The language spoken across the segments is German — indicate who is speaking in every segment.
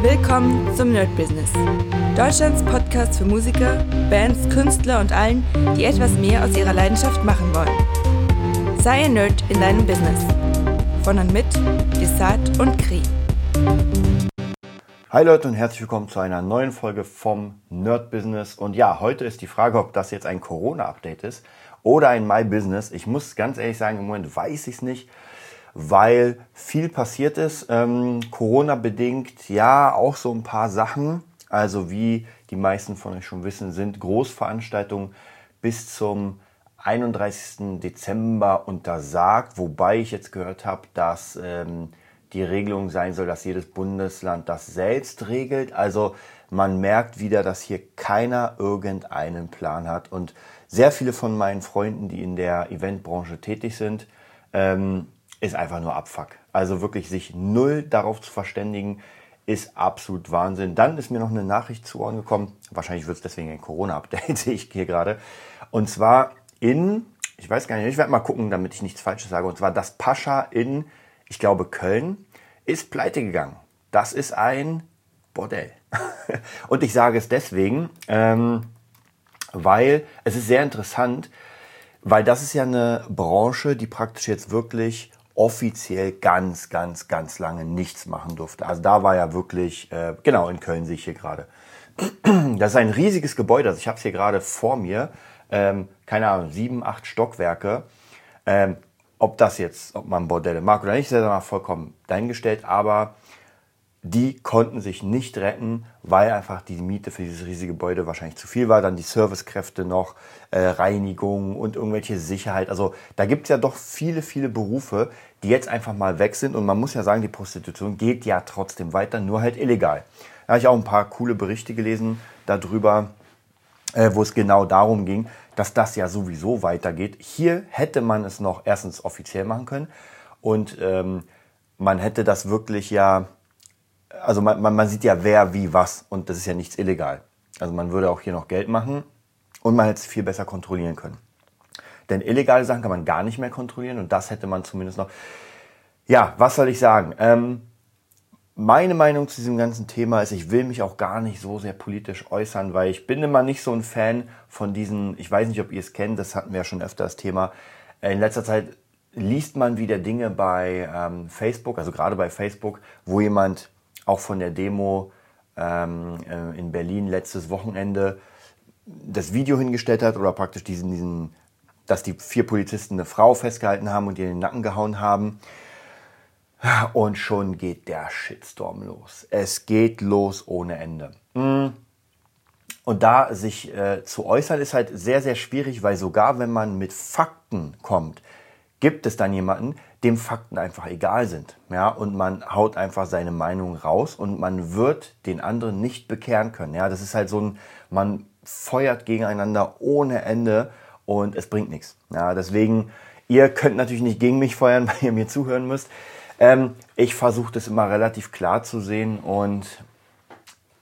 Speaker 1: Willkommen zum Nerd Business. Deutschlands Podcast für Musiker, Bands, Künstler und allen, die etwas mehr aus ihrer Leidenschaft machen wollen. Sei ein Nerd in deinem Business. Von und mit Desart und Kri.
Speaker 2: Hi Leute und herzlich willkommen zu einer neuen Folge vom Nerd Business. Und ja, heute ist die Frage, ob das jetzt ein Corona-Update ist oder ein My Business. Ich muss ganz ehrlich sagen, im Moment weiß ich es nicht weil viel passiert ist. Ähm, Corona bedingt ja auch so ein paar Sachen. Also wie die meisten von euch schon wissen, sind Großveranstaltungen bis zum 31. Dezember untersagt, wobei ich jetzt gehört habe, dass ähm, die Regelung sein soll, dass jedes Bundesland das selbst regelt. Also man merkt wieder, dass hier keiner irgendeinen Plan hat. Und sehr viele von meinen Freunden, die in der Eventbranche tätig sind, ähm, ist einfach nur Abfuck. Also wirklich sich null darauf zu verständigen, ist absolut Wahnsinn. Dann ist mir noch eine Nachricht zu Ohren gekommen. Wahrscheinlich wird es deswegen ein Corona-Update, sehe ich hier gerade. Und zwar in, ich weiß gar nicht, ich werde mal gucken, damit ich nichts Falsches sage. Und zwar das Pascha in, ich glaube, Köln ist pleite gegangen. Das ist ein Bordell. Und ich sage es deswegen, ähm, weil es ist sehr interessant, weil das ist ja eine Branche, die praktisch jetzt wirklich offiziell ganz, ganz, ganz lange nichts machen durfte. Also da war ja wirklich, äh, genau in Köln sehe ich hier gerade. Das ist ein riesiges Gebäude. Also ich habe es hier gerade vor mir. Ähm, keine Ahnung, sieben, acht Stockwerke. Ähm, ob das jetzt, ob man Bordelle mag oder nicht, ist ja vollkommen dahingestellt. Aber die konnten sich nicht retten, weil einfach die Miete für dieses riesige Gebäude wahrscheinlich zu viel war. Dann die Servicekräfte noch, äh, Reinigung und irgendwelche Sicherheit. Also da gibt es ja doch viele, viele Berufe, die jetzt einfach mal weg sind. Und man muss ja sagen, die Prostitution geht ja trotzdem weiter, nur halt illegal. Da habe ich auch ein paar coole Berichte gelesen darüber, äh, wo es genau darum ging, dass das ja sowieso weitergeht. Hier hätte man es noch erstens offiziell machen können und ähm, man hätte das wirklich ja also man, man, man sieht ja wer, wie, was und das ist ja nichts illegal. Also man würde auch hier noch Geld machen und man hätte es viel besser kontrollieren können. Denn illegale Sachen kann man gar nicht mehr kontrollieren und das hätte man zumindest noch. Ja, was soll ich sagen? Ähm, meine Meinung zu diesem ganzen Thema ist, ich will mich auch gar nicht so sehr politisch äußern, weil ich bin immer nicht so ein Fan von diesen, ich weiß nicht, ob ihr es kennt, das hatten wir ja schon öfter das Thema. In letzter Zeit liest man wieder Dinge bei ähm, Facebook, also gerade bei Facebook, wo jemand auch von der Demo ähm, äh, in Berlin letztes Wochenende das Video hingestellt hat oder praktisch diesen, diesen, dass die vier Polizisten eine Frau festgehalten haben und ihr in den Nacken gehauen haben. Und schon geht der Shitstorm los. Es geht los ohne Ende. Mm. Und da sich äh, zu äußern ist halt sehr, sehr schwierig, weil sogar wenn man mit Fakten kommt, gibt es dann jemanden, dem Fakten einfach egal sind. Ja, und man haut einfach seine Meinung raus und man wird den anderen nicht bekehren können. Ja, das ist halt so ein, man feuert gegeneinander ohne Ende und es bringt nichts. Ja, deswegen, ihr könnt natürlich nicht gegen mich feuern, weil ihr mir zuhören müsst. Ähm, ich versuche das immer relativ klar zu sehen und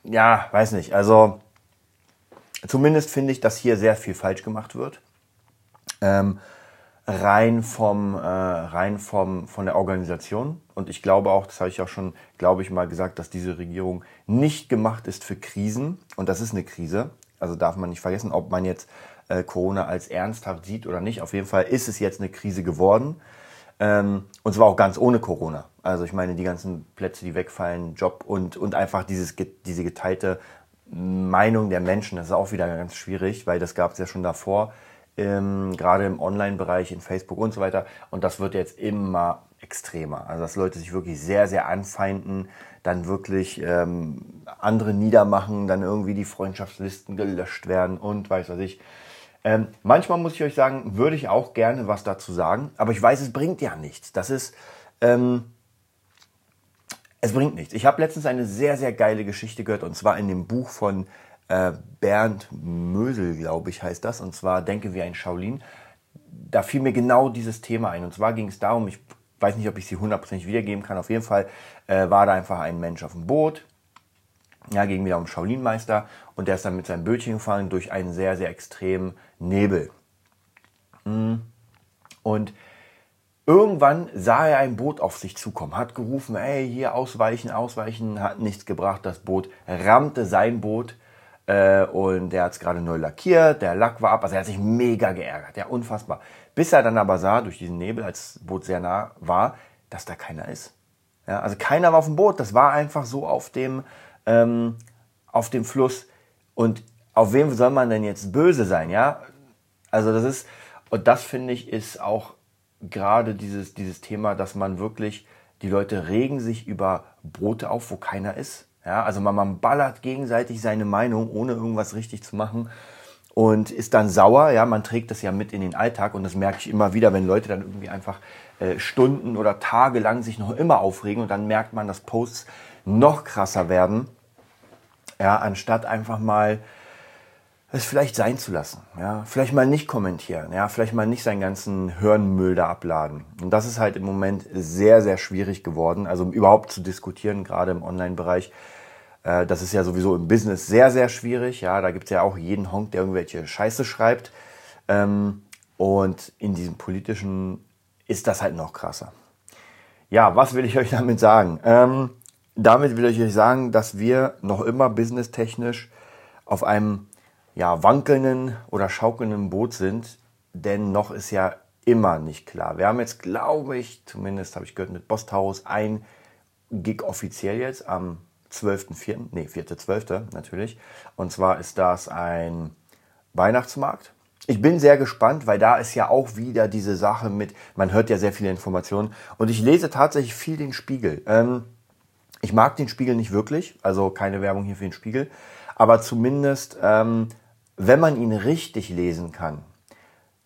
Speaker 2: ja, weiß nicht. Also zumindest finde ich, dass hier sehr viel falsch gemacht wird. Ähm, rein vom äh, rein vom von der Organisation und ich glaube auch, das habe ich auch schon, glaube ich mal gesagt, dass diese Regierung nicht gemacht ist für Krisen und das ist eine Krise. Also darf man nicht vergessen, ob man jetzt äh, Corona als ernsthaft sieht oder nicht. Auf jeden Fall ist es jetzt eine Krise geworden. Ähm, und zwar auch ganz ohne Corona. Also ich meine, die ganzen Plätze, die wegfallen, Job und, und einfach dieses, diese geteilte Meinung der Menschen, das ist auch wieder ganz schwierig, weil das gab es ja schon davor ähm, gerade im Online-Bereich, in Facebook und so weiter. Und das wird jetzt immer extremer. Also dass Leute sich wirklich sehr, sehr anfeinden, dann wirklich ähm, andere niedermachen, dann irgendwie die Freundschaftslisten gelöscht werden und weiß was ich. Ähm, manchmal muss ich euch sagen, würde ich auch gerne was dazu sagen, aber ich weiß, es bringt ja nichts. Das ist, ähm, es bringt nichts. Ich habe letztens eine sehr, sehr geile Geschichte gehört und zwar in dem Buch von äh, Bernd Mösel, glaube ich, heißt das, und zwar Denke wie ein Shaolin. Da fiel mir genau dieses Thema ein. Und zwar ging es darum, ich weiß nicht, ob ich sie hundertprozentig wiedergeben kann, auf jeden Fall äh, war da einfach ein Mensch auf dem Boot, ja, ging wieder um Shaolin-Meister und der ist dann mit seinem Bötchen gefahren durch einen sehr, sehr extremen Nebel. Mm. Und Irgendwann sah er ein Boot auf sich zukommen, hat gerufen, ey, hier ausweichen, ausweichen, hat nichts gebracht. Das Boot rammte sein Boot äh, und der hat es gerade neu lackiert, der Lack war ab, also er hat sich mega geärgert, ja, unfassbar. Bis er dann aber sah, durch diesen Nebel, als das Boot sehr nah war, dass da keiner ist. Ja, also keiner war auf dem Boot, das war einfach so auf dem, ähm, auf dem Fluss. Und auf wem soll man denn jetzt böse sein, ja? Also das ist, und das finde ich, ist auch gerade dieses, dieses Thema, dass man wirklich, die Leute regen sich über Boote auf, wo keiner ist. Ja, also man, man ballert gegenseitig seine Meinung, ohne irgendwas richtig zu machen und ist dann sauer. Ja, man trägt das ja mit in den Alltag und das merke ich immer wieder, wenn Leute dann irgendwie einfach äh, Stunden oder Tage lang sich noch immer aufregen und dann merkt man, dass Posts noch krasser werden. Ja, anstatt einfach mal es vielleicht sein zu lassen. Ja, vielleicht mal nicht kommentieren. Ja, vielleicht mal nicht seinen ganzen Hirnmüll da abladen. Und das ist halt im Moment sehr, sehr schwierig geworden. Also überhaupt zu diskutieren, gerade im Online-Bereich. Äh, das ist ja sowieso im Business sehr, sehr schwierig. Ja, da gibt es ja auch jeden Honk, der irgendwelche Scheiße schreibt. Ähm, und in diesem politischen ist das halt noch krasser. Ja, was will ich euch damit sagen? Ähm, damit will ich euch sagen, dass wir noch immer businesstechnisch auf einem ja, wankelnden oder schaukelnden Boot sind, denn noch ist ja immer nicht klar. Wir haben jetzt, glaube ich, zumindest habe ich gehört mit Bosthaus ein Gig offiziell jetzt am 12.04., nee, 4.12. natürlich. Und zwar ist das ein Weihnachtsmarkt. Ich bin sehr gespannt, weil da ist ja auch wieder diese Sache mit, man hört ja sehr viele Informationen und ich lese tatsächlich viel den Spiegel. Ähm, ich mag den Spiegel nicht wirklich, also keine Werbung hier für den Spiegel, aber zumindest ähm, wenn man ihn richtig lesen kann,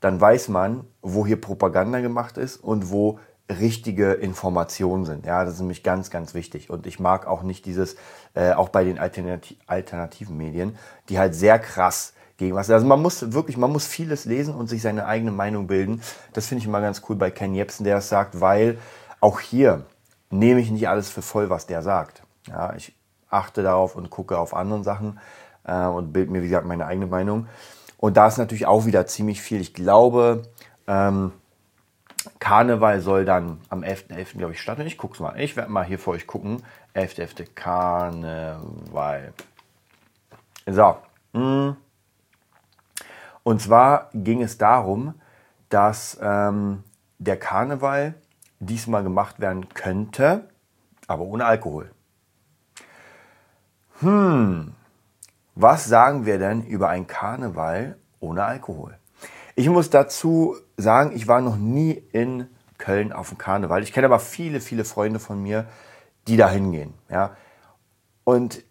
Speaker 2: dann weiß man, wo hier Propaganda gemacht ist und wo richtige Informationen sind. Ja, das ist nämlich ganz, ganz wichtig. Und ich mag auch nicht dieses, äh, auch bei den Alternati alternativen Medien, die halt sehr krass gegen was. Also man muss wirklich, man muss vieles lesen und sich seine eigene Meinung bilden. Das finde ich immer ganz cool bei Ken Jebsen, der das sagt, weil auch hier nehme ich nicht alles für voll, was der sagt. Ja, ich achte darauf und gucke auf andere Sachen äh, und bilde mir, wie gesagt, meine eigene Meinung. Und da ist natürlich auch wieder ziemlich viel. Ich glaube, ähm, Karneval soll dann am 11.11. .11., glaube ich, starten. Ich gucke es mal. Ich werde mal hier für euch gucken. 11.11. .11. Karneval. So. Hm. Und zwar ging es darum, dass ähm, der Karneval diesmal gemacht werden könnte, aber ohne Alkohol. Hm, was sagen wir denn über ein Karneval ohne Alkohol? Ich muss dazu sagen, ich war noch nie in Köln auf dem Karneval. Ich kenne aber viele, viele Freunde von mir, die da hingehen. Ja. Und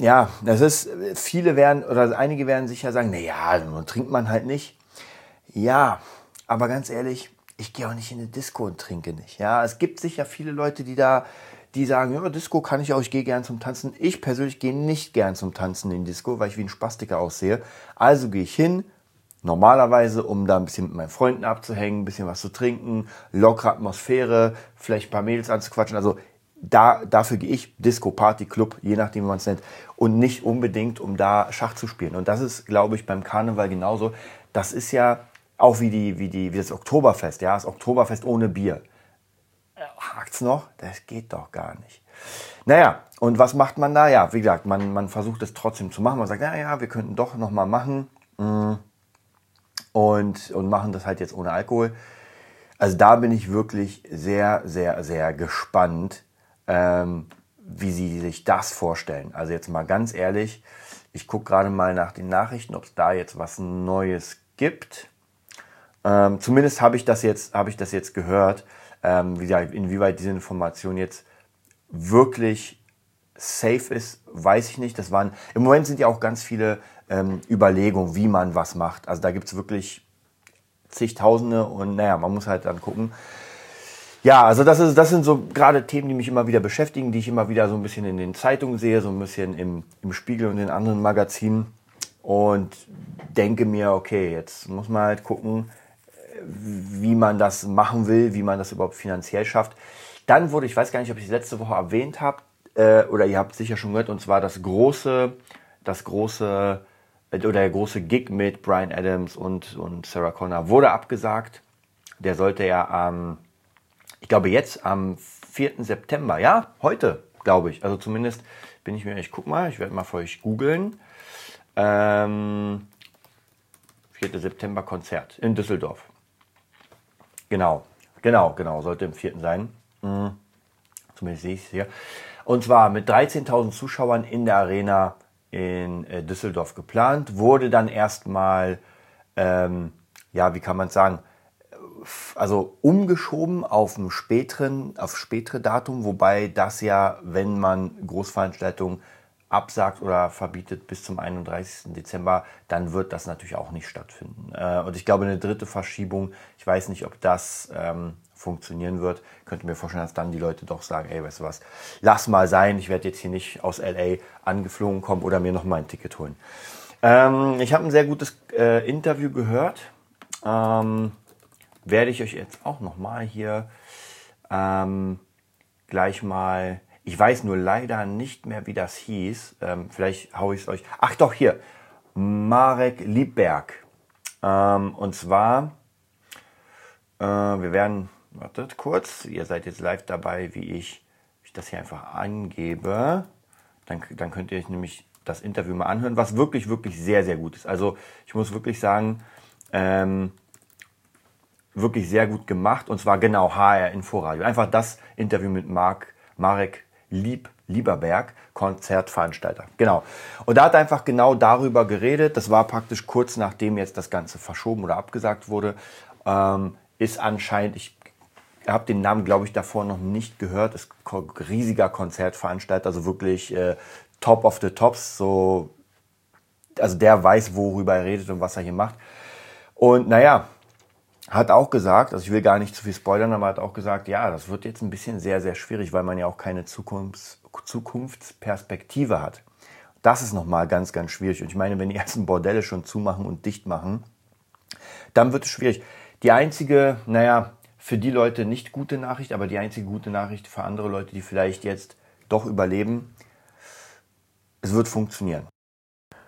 Speaker 2: ja, das ist, viele werden, oder einige werden sicher sagen, na ja, dann trinkt man halt nicht. Ja, aber ganz ehrlich, ich gehe auch nicht in eine Disco und trinke nicht. Ja, es gibt sicher viele Leute, die da die sagen, ja, Disco kann ich auch, ich gehe gern zum Tanzen. Ich persönlich gehe nicht gern zum Tanzen in Disco, weil ich wie ein Spastiker aussehe. Also gehe ich hin, normalerweise, um da ein bisschen mit meinen Freunden abzuhängen, ein bisschen was zu trinken, lockere Atmosphäre, vielleicht ein paar Mädels anzuquatschen. Also da, dafür gehe ich, Disco, Party, Club, je nachdem, wie man es nennt, und nicht unbedingt, um da Schach zu spielen. Und das ist, glaube ich, beim Karneval genauso. Das ist ja auch wie, die, wie, die, wie das Oktoberfest, ja, das Oktoberfest ohne Bier hakt's noch? Das geht doch gar nicht. Naja, und was macht man da? Ja, wie gesagt, man, man versucht es trotzdem zu machen. Man sagt, naja, wir könnten doch nochmal machen. Mm. Und, und machen das halt jetzt ohne Alkohol. Also da bin ich wirklich sehr, sehr, sehr gespannt, ähm, wie sie sich das vorstellen. Also jetzt mal ganz ehrlich, ich gucke gerade mal nach den Nachrichten, ob es da jetzt was Neues gibt. Ähm, zumindest habe ich das jetzt, habe ich das jetzt gehört. Ähm, wie gesagt, inwieweit diese Information jetzt wirklich safe ist, weiß ich nicht. Das waren, im Moment sind ja auch ganz viele ähm, Überlegungen, wie man was macht. Also da gibt es wirklich zigtausende und naja, man muss halt dann gucken. Ja, also das, ist, das sind so gerade Themen, die mich immer wieder beschäftigen, die ich immer wieder so ein bisschen in den Zeitungen sehe, so ein bisschen im, im Spiegel und in anderen Magazinen und denke mir, okay, jetzt muss man halt gucken, wie man das machen will, wie man das überhaupt finanziell schafft. Dann wurde, ich weiß gar nicht, ob ich es letzte Woche erwähnt habe, äh, oder ihr habt es sicher schon gehört, und zwar das große, das große, äh, oder der große Gig mit Brian Adams und, und Sarah Connor wurde abgesagt. Der sollte ja am, ich glaube jetzt am 4. September, ja, heute, glaube ich. Also zumindest bin ich mir, ich guck mal, ich werde mal für euch googeln. Ähm, 4. September Konzert in Düsseldorf. Genau, genau, genau, sollte im 4. sein. Mhm. Zumindest sehe ich es hier. Und zwar mit 13.000 Zuschauern in der Arena in äh, Düsseldorf geplant, wurde dann erstmal, ähm, ja, wie kann man sagen, also umgeschoben auf ein späteren, auf spätere Datum, wobei das ja, wenn man Großveranstaltungen absagt oder verbietet bis zum 31. Dezember, dann wird das natürlich auch nicht stattfinden. Äh, und ich glaube, eine dritte Verschiebung, ich weiß nicht, ob das ähm, funktionieren wird, könnte mir vorstellen, dass dann die Leute doch sagen, ey, weißt du was, lass mal sein, ich werde jetzt hier nicht aus LA angeflogen kommen oder mir noch mal ein Ticket holen. Ähm, ich habe ein sehr gutes äh, Interview gehört. Ähm, werde ich euch jetzt auch noch mal hier ähm, gleich mal ich weiß nur leider nicht mehr, wie das hieß. Ähm, vielleicht haue ich es euch. Ach doch, hier. Marek Liebberg. Ähm, und zwar, äh, wir werden, wartet kurz, ihr seid jetzt live dabei, wie ich, ich das hier einfach angebe. Dann, dann könnt ihr euch nämlich das Interview mal anhören, was wirklich, wirklich sehr, sehr gut ist. Also ich muss wirklich sagen, ähm, wirklich sehr gut gemacht. Und zwar genau HR Inforadio. Einfach das Interview mit Mark, Marek Lieb, Lieberberg, Konzertveranstalter. Genau. Und da hat er einfach genau darüber geredet. Das war praktisch kurz nachdem jetzt das Ganze verschoben oder abgesagt wurde. Ähm, ist anscheinend, ich habe den Namen, glaube ich, davor noch nicht gehört. Ist riesiger Konzertveranstalter, also wirklich äh, Top of the Tops. So, also der weiß, worüber er redet und was er hier macht. Und naja, hat auch gesagt, also ich will gar nicht zu viel spoilern, aber hat auch gesagt, ja, das wird jetzt ein bisschen sehr, sehr schwierig, weil man ja auch keine Zukunfts Zukunftsperspektive hat. Das ist nochmal ganz, ganz schwierig. Und ich meine, wenn die ersten Bordelle schon zumachen und dicht machen, dann wird es schwierig. Die einzige, naja, für die Leute nicht gute Nachricht, aber die einzige gute Nachricht für andere Leute, die vielleicht jetzt doch überleben, es wird funktionieren.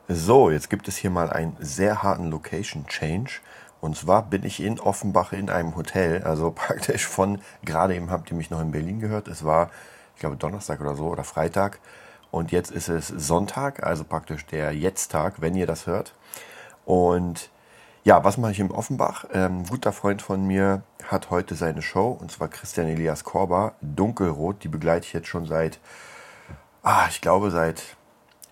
Speaker 3: So, jetzt gibt es hier mal einen sehr harten Location Change. Und zwar bin ich in Offenbach in einem Hotel, also praktisch von, gerade eben habt ihr mich noch in Berlin gehört, es war, ich glaube, Donnerstag oder so oder Freitag. Und jetzt ist es Sonntag, also praktisch der Jetzt-Tag, wenn ihr das hört. Und ja, was mache ich in Offenbach? Ähm, ein guter Freund von mir hat heute seine Show, und zwar Christian Elias Korber, Dunkelrot. Die begleite ich jetzt schon seit, ah, ich glaube, seit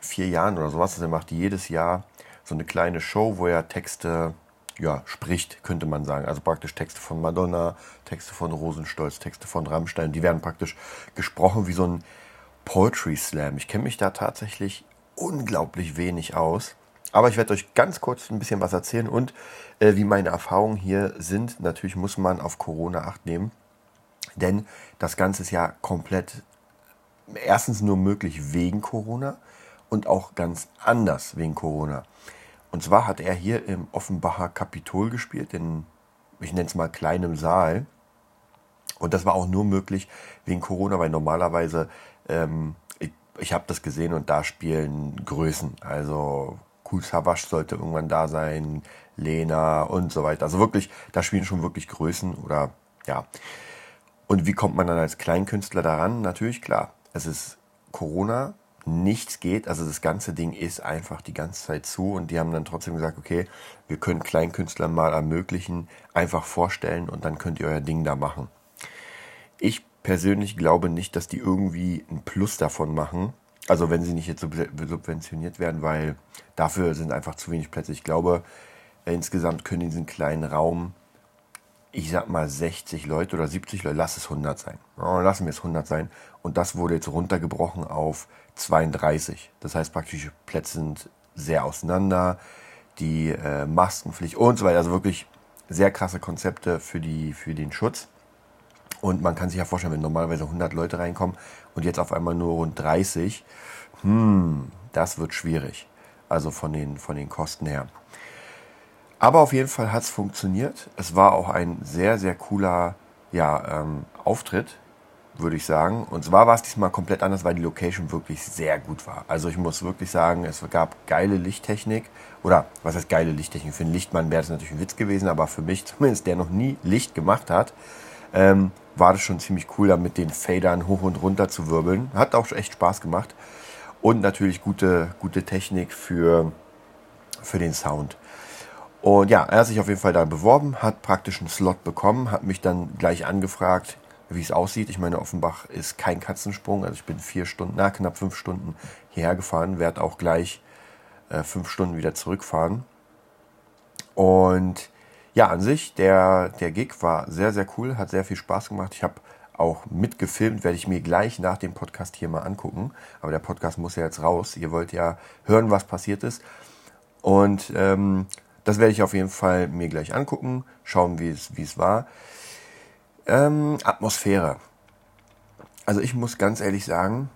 Speaker 3: vier Jahren oder sowas. Also er macht jedes Jahr so eine kleine Show, wo er Texte ja, spricht, könnte man sagen. Also praktisch Texte von Madonna, Texte von Rosenstolz, Texte von Rammstein. Die werden praktisch gesprochen wie so ein Poetry Slam. Ich kenne mich da tatsächlich unglaublich wenig aus. Aber ich werde euch ganz kurz ein bisschen was erzählen und äh, wie meine Erfahrungen hier sind. Natürlich muss man auf Corona acht nehmen, denn das Ganze ist ja komplett erstens nur möglich wegen Corona und auch ganz anders wegen Corona. Und zwar hat er hier im Offenbacher Kapitol gespielt, in, ich nenne es mal, kleinem Saal. Und das war auch nur möglich wegen Corona, weil normalerweise, ähm, ich, ich habe das gesehen und da spielen Größen. Also Kul Savas sollte irgendwann da sein, Lena und so weiter. Also wirklich, da spielen schon wirklich Größen oder ja. Und wie kommt man dann als Kleinkünstler daran? Natürlich, klar, es ist Corona, nichts geht. Also das ganze Ding ist einfach die ganze Zeit zu und die haben dann trotzdem gesagt, okay, wir können Kleinkünstlern mal ermöglichen, einfach vorstellen und dann könnt ihr euer Ding da machen. Ich persönlich glaube nicht, dass die irgendwie ein Plus davon machen. Also wenn sie nicht jetzt subventioniert werden, weil dafür sind einfach zu wenig Plätze. Ich glaube, insgesamt können in diesem kleinen Raum ich sag mal 60 Leute oder 70 Leute, lass es 100 sein. Lassen wir es 100 sein. Und das wurde jetzt runtergebrochen auf 32. Das heißt praktisch, Plätze sind sehr auseinander, die äh, Maskenpflicht und so weiter. Also wirklich sehr krasse Konzepte für, die, für den Schutz. Und man kann sich ja vorstellen, wenn normalerweise 100 Leute reinkommen und jetzt auf einmal nur rund 30, hm, das wird schwierig. Also von den, von den Kosten her. Aber auf jeden Fall hat es funktioniert. Es war auch ein sehr, sehr cooler ja, ähm, Auftritt.
Speaker 2: würde ich sagen. Und zwar war es diesmal komplett anders, weil die Location wirklich sehr gut war. Also ich muss wirklich sagen, es gab geile Lichttechnik. Oder was heißt geile Lichttechnik? Für einen Lichtmann wäre das natürlich ein Witz gewesen, aber für mich zumindest, der noch nie Licht gemacht hat, ähm, war das schon ziemlich cool, da mit den Fadern hoch und runter zu wirbeln. Hat auch echt Spaß gemacht. Und natürlich gute, gute Technik für, für den Sound. Und ja, er hat sich auf jeden Fall da beworben, hat praktisch einen Slot bekommen, hat mich dann gleich angefragt, wie es aussieht. Ich meine, Offenbach ist kein Katzensprung. Also ich bin vier Stunden, na, knapp fünf Stunden hierher gefahren, werde auch gleich äh, fünf Stunden wieder zurückfahren. Und ja, an sich, der, der Gig war sehr, sehr cool, hat sehr viel Spaß gemacht. Ich habe auch mitgefilmt, werde ich mir gleich nach dem Podcast hier mal angucken. Aber der Podcast muss ja jetzt raus. Ihr wollt ja hören, was passiert ist. Und ähm, das werde ich auf jeden Fall mir gleich angucken, schauen, wie es, war. Ähm, Atmosphäre. Also ich muss ganz ehrlich sagen,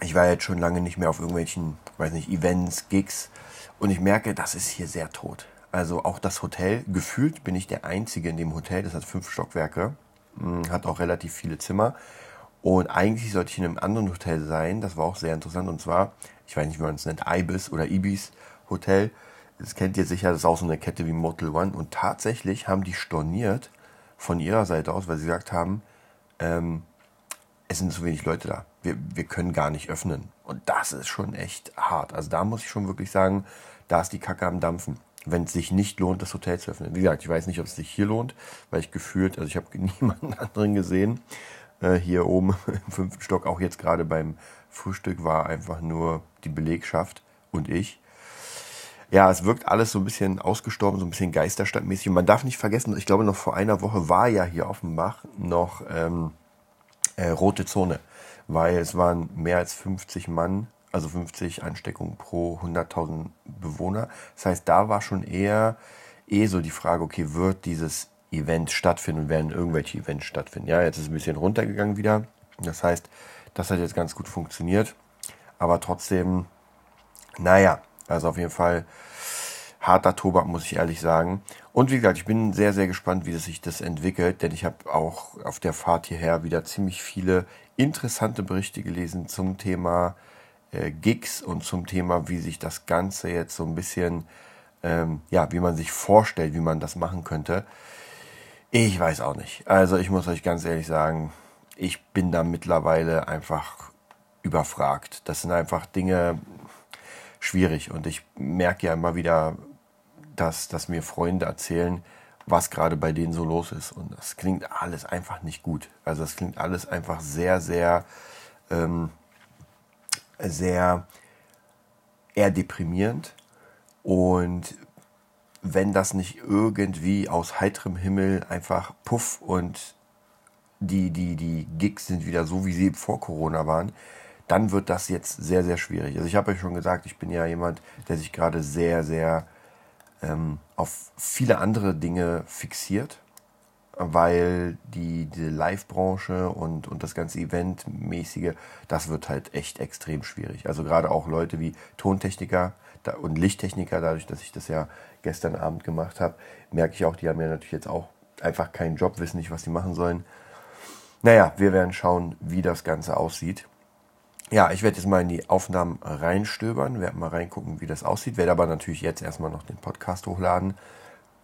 Speaker 2: ich war jetzt schon lange nicht mehr auf irgendwelchen, weiß nicht, Events, Gigs und ich merke, das ist hier sehr tot. Also auch das Hotel, gefühlt bin ich der Einzige in dem Hotel, das hat fünf Stockwerke, hm, hat auch relativ viele Zimmer. Und eigentlich sollte ich in einem anderen Hotel sein, das war auch sehr interessant. Und zwar, ich weiß nicht, wie man es nennt, Ibis oder Ibis Hotel. Das kennt ihr sicher, das ist auch so eine Kette wie Motel One. Und tatsächlich haben die storniert von ihrer Seite aus, weil sie gesagt haben, ähm, es sind zu wenig Leute da. Wir, wir können gar nicht öffnen. Und das ist schon echt hart. Also da muss ich schon wirklich sagen, da ist die Kacke am Dampfen. Wenn es sich nicht lohnt, das Hotel zu öffnen. Wie gesagt, ich weiß nicht, ob es sich hier lohnt, weil ich gefühlt, also ich habe niemanden anderen gesehen. Äh, hier oben im fünften Stock, auch jetzt gerade beim Frühstück, war einfach nur die Belegschaft und ich ja, es wirkt alles so ein bisschen ausgestorben, so ein bisschen geisterstadtmäßig. Und man darf nicht vergessen, ich glaube, noch vor einer Woche war ja hier auf dem Bach noch ähm, äh, rote Zone, weil es waren mehr als 50 Mann, also 50 Ansteckungen pro 100.000 Bewohner. Das heißt, da war schon eher eh so die Frage, okay, wird dieses Event stattfinden werden irgendwelche Events stattfinden? Ja, jetzt ist es ein bisschen runtergegangen wieder. Das heißt, das hat jetzt ganz gut funktioniert. Aber trotzdem, naja, also auf jeden Fall harter Tobak, muss ich ehrlich sagen. Und wie gesagt, ich bin sehr, sehr gespannt, wie sich das entwickelt, denn ich habe auch auf der Fahrt hierher wieder ziemlich viele interessante Berichte gelesen zum Thema äh, Gigs und zum Thema, wie sich das Ganze jetzt so ein bisschen, ähm, ja, wie man sich vorstellt, wie man das machen könnte. Ich weiß auch nicht. Also ich muss euch ganz ehrlich sagen, ich bin da mittlerweile einfach überfragt. Das sind einfach Dinge, schwierig. Und ich merke ja immer wieder, dass, dass mir Freunde erzählen, was gerade bei denen so los ist. Und das klingt alles einfach nicht gut. Also das klingt alles einfach sehr, sehr, ähm, sehr eher deprimierend. Und wenn das nicht irgendwie aus heiterem Himmel einfach puff und die, die, die Gigs sind wieder so, wie sie vor Corona waren, dann wird das jetzt sehr, sehr schwierig. Also ich habe euch schon gesagt, ich bin ja jemand, der sich gerade sehr, sehr ähm, auf viele andere Dinge fixiert, weil die, die Live-Branche und, und das ganze Eventmäßige, das wird halt echt extrem schwierig. Also gerade auch Leute wie Tontechniker und Lichttechniker, dadurch, dass ich das ja gestern Abend gemacht habe, merke ich auch, die haben ja natürlich jetzt auch einfach keinen Job, wissen nicht, was sie machen sollen. Naja, wir werden schauen, wie das Ganze aussieht ja, ich werde jetzt mal in die Aufnahmen reinstöbern, werde mal reingucken, wie das aussieht, werde aber natürlich jetzt erstmal noch den Podcast hochladen.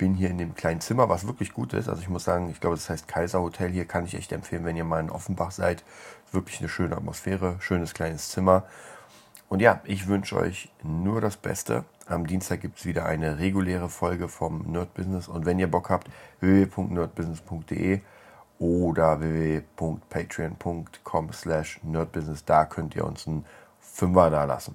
Speaker 2: Bin hier in dem kleinen Zimmer, was wirklich gut ist. Also ich muss sagen, ich glaube, das heißt Kaiser Hotel hier, kann ich echt empfehlen, wenn ihr mal in Offenbach seid. Wirklich eine schöne Atmosphäre, schönes kleines Zimmer. Und ja, ich wünsche euch nur das Beste. Am Dienstag gibt es wieder eine reguläre Folge vom Nerd Business. Und wenn ihr Bock habt, www.nerdbusiness.de oder www.patreon.com slash nerdbusiness. Da könnt ihr uns einen Fünfer da lassen.